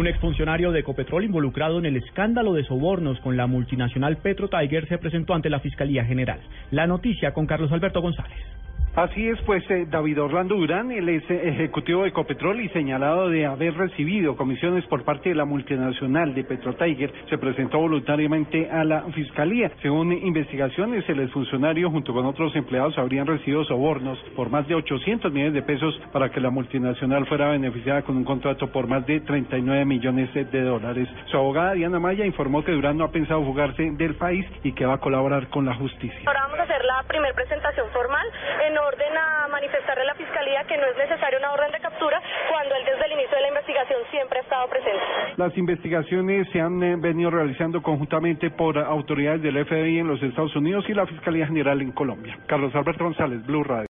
Un exfuncionario de Ecopetrol involucrado en el escándalo de sobornos con la multinacional Petro Tiger se presentó ante la Fiscalía General. La noticia con Carlos Alberto González. Así es, pues eh, David Orlando Durán, el ex ejecutivo de Ecopetrol y señalado de haber recibido comisiones por parte de la multinacional de Petrotiger, se presentó voluntariamente a la fiscalía. Según investigaciones, el exfuncionario junto con otros empleados habrían recibido sobornos por más de 800 millones de pesos para que la multinacional fuera beneficiada con un contrato por más de 39 millones de dólares. Su abogada Diana Maya informó que Durán no ha pensado fugarse del país y que va a colaborar con la justicia. Ahora vamos a hacer la primera presentación formal en orden a manifestarle a la Fiscalía que no es necesaria una orden de captura cuando él desde el inicio de la investigación siempre ha estado presente. Las investigaciones se han eh, venido realizando conjuntamente por autoridades del FBI en los Estados Unidos y la Fiscalía General en Colombia. Carlos Alberto González, Blue Radio.